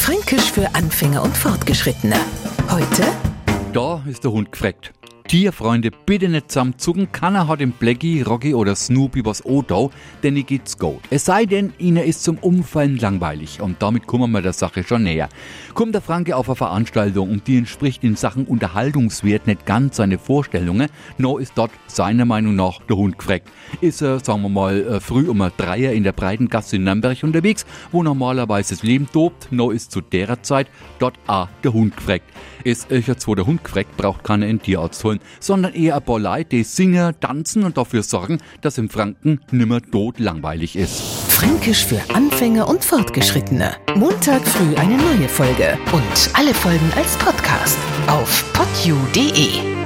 Fränkisch für Anfänger und Fortgeschrittene. Heute Da ist der Hund gefreckt. Tierfreunde, bitte nicht zusammenzucken. Keiner hat im Blackie, Rocky oder Snoopy was Odau, denn ihr geht's gut. Es sei denn, ihnen ist zum Umfallen langweilig. Und damit kommen wir der Sache schon näher. Kommt der Franke auf eine Veranstaltung und die entspricht in Sachen Unterhaltungswert nicht ganz seine Vorstellungen, no ist dort seiner Meinung nach der Hund gefreckt. Ist er, sagen wir mal, äh, früh um ein Dreier in der breiten Gasse in Nürnberg unterwegs, wo normalerweise das Leben tobt, no ist zu derer Zeit dort a der Hund gefreckt. Ist euch jetzt wo der Hund gefreckt, braucht keiner einen Tierarzt holen, sondern eher ein Leute, die singen, tanzen und dafür sorgen, dass im Franken nimmer tot langweilig ist. Fränkisch für Anfänger und Fortgeschrittene. Montag früh eine neue Folge und alle Folgen als Podcast auf podu.de.